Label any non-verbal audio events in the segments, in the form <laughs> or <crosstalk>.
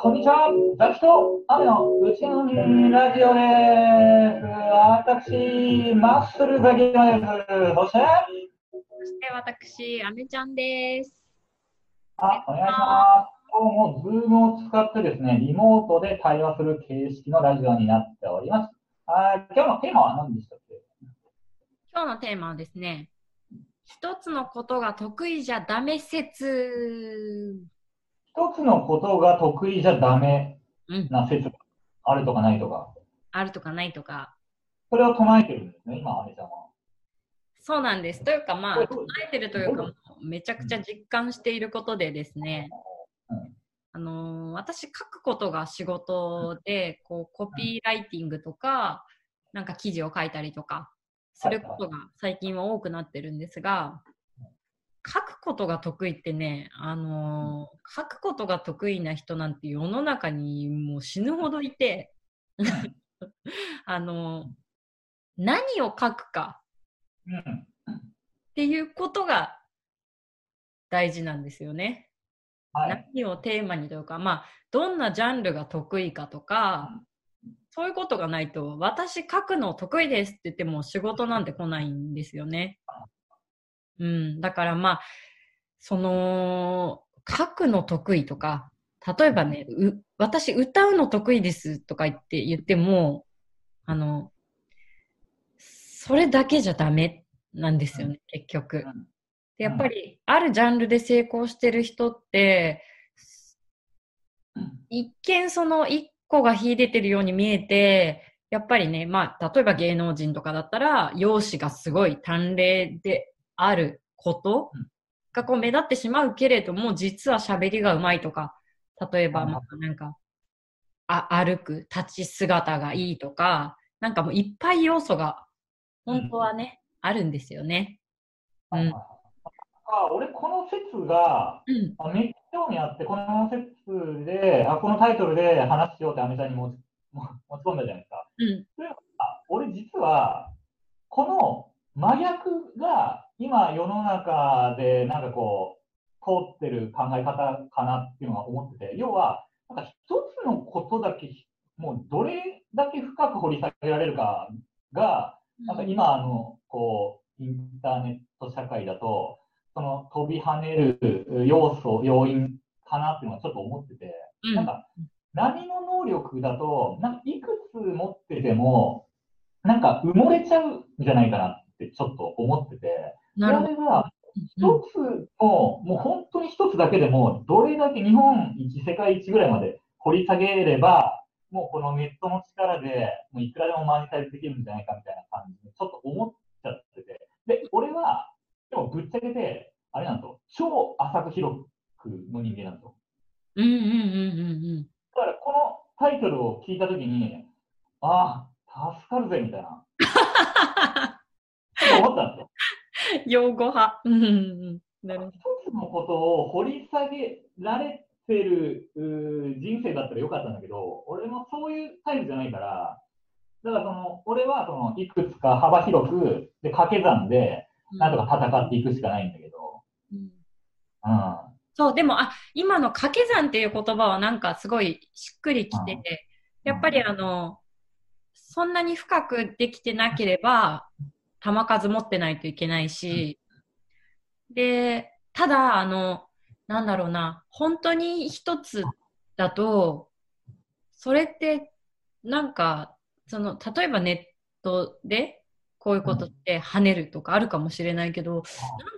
こんにちは。ザキと雨のうちのラジオです。私、マッスルザキマです。そして、そして私、アメちゃんです。あ、お願いします。今日もズームを使ってですね、リモートで対話する形式のラジオになっております。あ今日のテーマは何でしたっけ？今日のテーマはですね、一つのことが得意じゃダメ説。一つのことが得意じゃダメうん、な説があるとかないとか、あるとかないとか。それを唱えてるんですね、今、アメちゃんは。そうなんです。というかまあ、唱えてるというか、めちゃくちゃ実感していることでですね、うんあのー私書くことが仕事で、こう、コピーライティングとか、なんか記事を書いたりとか、することが最近は多くなってるんですが、ことが得意ってね、あのー書くことが得意な人なんて世の中にもう死ぬほどいて、<laughs> あのー何を書くかうん。っていうことが大事なんですよね。はい。何をテーマにというか、まあ、どんなジャンルが得意かとか、そういうことがないと、私書くの得意ですって言っても仕事なんて来ないんですよね。うん。だからまあ、その、書くの得意とか、例えばね、う私歌うの得意ですとか言って言っても、あの、それだけじゃダメなんですよね、結局。でやっぱり、あるジャンルで成功してる人って、一見その一個が秀でてるように見えて、やっぱりね、まあ、例えば芸能人とかだったら、容姿がすごい端麗であることがこう目立ってしまうけれども、実は喋りがうまいとか、例えば、なんか、あ、歩く、立ち姿がいいとか、なんかもういっぱい要素が、本当はね、あるんですよね。うん。あ俺、この説が、うん。あめっちゃ興味あって、この説で、あこのタイトルで話しようってアメちゃんに持ちも <laughs> 持ち込んだじゃないですか。うん。というのは、俺実は、この真逆が今世の中でなんかこう、通ってる考え方かなっていうのは思ってて、要は、なんか一つのことだけ、もうどれだけ深く掘り下げられるかが、なんか今あの、こう、インターネット社会だと、その飛び跳ねる要素、要因かなっていうのはちょっと思ってて、うん。なんか、波の能力だと、なんかいくつ持ってても、なんか埋もれちゃうんじゃないかなってちょっと思ってて、なるほど。それが一つの、もう本当に一つだけでも、どれだけ日本一、世界一ぐらいまで掘り下げれば、もうこのネットの力で、もういくらでもマネタイズできるんじゃないかみたいな感じで、ちょっと思っちゃってて。で、俺は、でもぶっちゃけて、あれなんと、超浅く広くの人間なんと。うんうんうんうんうん。だからこのタイトルを聞いたときに、ああ、助かるぜ、みたいな。ちょっと思ったんですよ。用語派。うんうんうん。なるほど。一つのことを掘り下げられてる人生だったらよかったんだけど、俺もそういうタイプじゃないから、だからその、俺はその、いくつか幅広く、で、掛け算で、なんとか戦っていくしかないんだけど、うんうん。そう、でも、あ、今の掛け算っていう言葉はなんかすごいしっくりきてて、やっぱりあの、そんなに深くできてなければ、球数持ってないといけないし、で、ただ、あの、なんだろうな、本当に一つだと、それって、なんか、その、例えばネットで、こういうことって跳ねるとかあるかもしれないけど、なん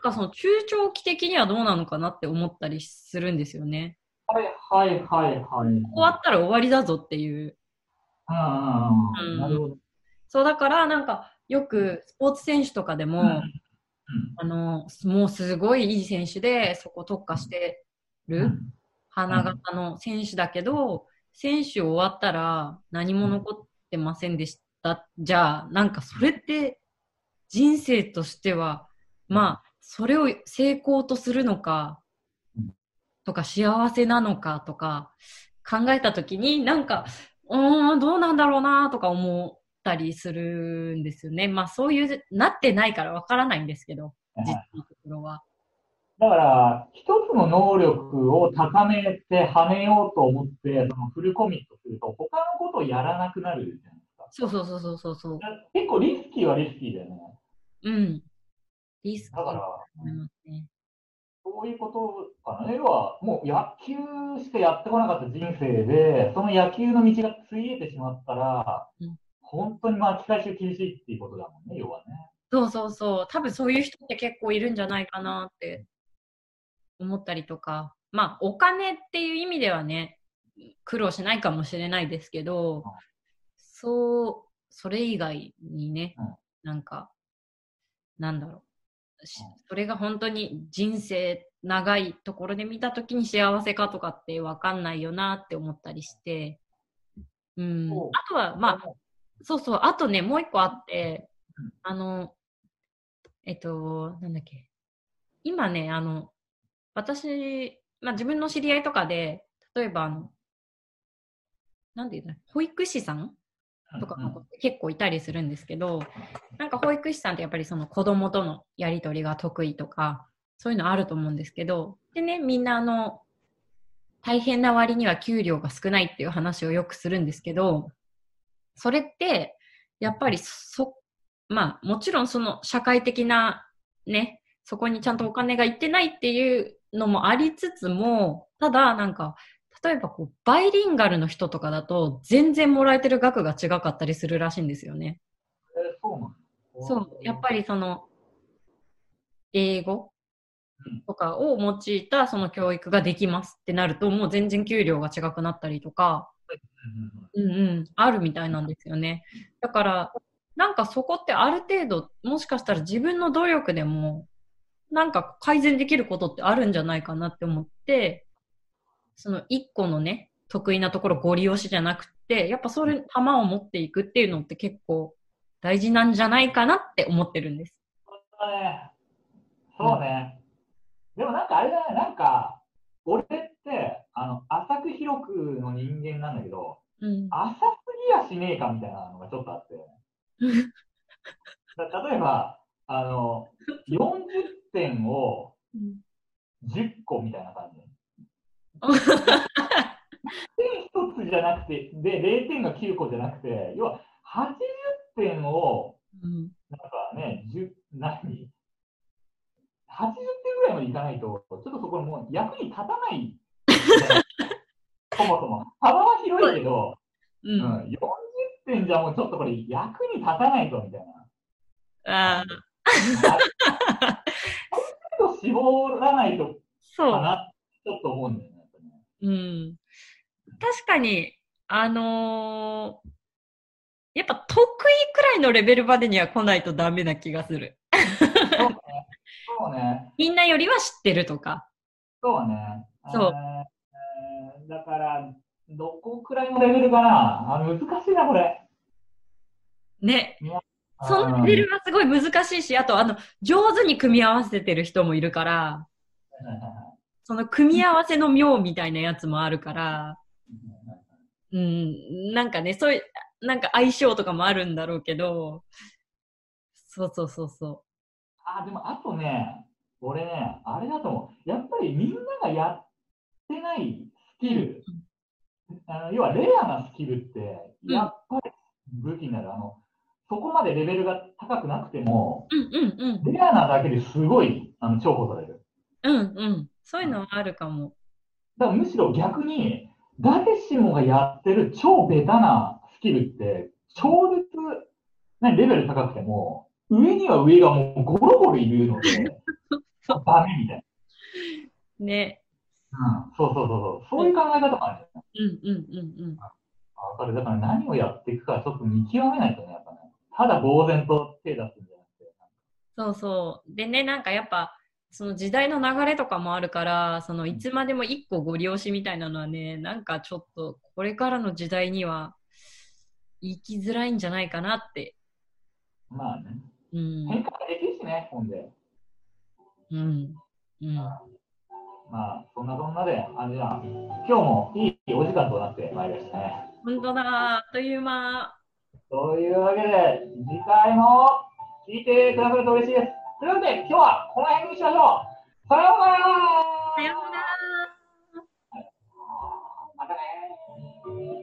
かその中長期的にはどうなのかなって思ったりするんですよね。はいはいはいはい。終わったら終わりだぞっていう。うんうんうん。なるほど。そうだからなんかよくスポーツ選手とかでも、うん。あの、もうすごいいい選手でそこ特化してる花形の選手だけど、選手終わったら何も残ってませんでした。じゃあ、なんかそれって人生としては、まあ、それを成功とするのかうん、とか幸せなのかとか考えたときに、なんか、うーん、どうなんだろうなとか思ったりするんですよね。まあそういう、なってないからわからないんですけど、実のところは。だから、一つの能力を高めて跳ねようと思って、そのフルコミットすると、他のことをやらなくなるじゃないですか。そうそうそうそうそう結構リスキーはリスキーだよね。うん。リスクだから、ね。そういうことかな。要は、もう野球しかやってこなかった人生で、その野球の道がついえてしまったら、うん本当に巻き返しが厳しいっていうことだもんね、要はね。そうそうそう。多分そういう人って結構いるんじゃないかなって思ったりとか。まあ、お金っていう意味ではね、苦労しないかもしれないですけど、そう、それ以外にねうん、なんか、なんだろう。しうんそれが本当に人生長いところで見たときに幸せかとかってわかんないよなって思ったりして。うん。あとは、まあ、そうそう、あとね、もう一個あってうん、あの、えっと、なんだっけ。今ね、あの、私、まあ自分の知り合いとかで、例えばあの、なんていうんだ保育士さんとかうん。結構いたりするんですけど、なんか保育士さんってやっぱりその子供とのやりとりが得意とか、そういうのあると思うんですけど、でね、みんなあの、大変な割には給料が少ないっていう話をよくするんですけど、それって、やっぱりそ、まあもちろんその社会的なね、そこにちゃんとお金がいってないっていうのもありつつも、ただなんか、例えばこう、バイリンガルの人とかだと、全然もらえてる額が違かったりするらしいんですよね。えそうなの？そう、やっぱりその、英語うん。とかを用いたその教育ができますってなると、もう全然給料が違くなったりとか、うんうんあるみたいなんですよね。だから、なんかそこってある程度、もしかしたら自分の努力でも、なんか改善できることってあるんじゃないかなって思って、その一個のね、得意なところご利用しじゃなくて、やっぱそれ、玉を持っていくっていうのって結構大事なんじゃないかなって思ってるんです。そうだね。そうね。でもなんかあれだね、なんか、俺って、あの、浅く広くの人間なんだけど、うん。浅すぎやしねえかみたいなのがちょっとあって。だ <laughs> 例えば、あの、40点を10個みたいな感じ。<laughs> 点1つじゃなくて、で、0点が9個じゃなくて、要は80点を、うん。なんかね、10何 ?80 点ぐらいまでいかないと、ちょっとそこもう役に立たない。<laughs> そもそも。幅は広いけど、ううん、ん。40点じゃもうちょっとこれ役に立たないぞみたいな。ああ、ちょっと絞らないとか。な、ちょっと思うんだよね。うん。確かに、あのーやっぱ得意くらいのレベルまでには来ないとダメな気がする。そうね。<laughs> みんなよりは知ってるとか。そうね。そうえーだから、どこくらいのレベルかな？あ難しいな、これ。ね。そのレベルはすごい難しいし、あと、あの、上手に組み合わせてる人もいるから、その組み合わせの妙みたいなやつもあるから、うん、なんかね、そういう、なんか相性とかもあるんだろうけど、そうそうそうそあ、でもあとね、俺ね、あれだと思う。やっぱりみんながやってないスキル、あの要はレアなスキルって、うんやっぱり武器になる。あの、そこまでレベルが高くなくても、う。うんうんうん。レアなだけですごいあの重宝される。うんうん。そういうのはあるかも。だからむしろ逆に、誰しもがやってる超ベタなスキルって、超絶、何、レベル高くても、上には上がもうゴロゴロいるので、<laughs> ダメみたいね。な。うん、そうそうそうそう。そういう考え方もあるよね。うんうんうんうん。わかる。だから何をやっていくかちょっと見極めないとね、やっぱね。ただ呆然と手出すんじゃなくて。そうそう。でね、なんかやっぱ、その時代の流れとかもあるから、そのいつまでも一個ご利用しみたいなのはね、なんかちょっとこれからの時代には生きづらいんじゃないかなって。まあね。うん。変化ができるしね、ほんで。うん。うん。まあ、そんなそんなで、あれじゃあ、今日もいいお時間となってまいりましたね。本当だ、あっという間。というわけで、次回も聞いてくださると嬉しいです。というわけで、今日はこの辺にしましょう。さようならさようなら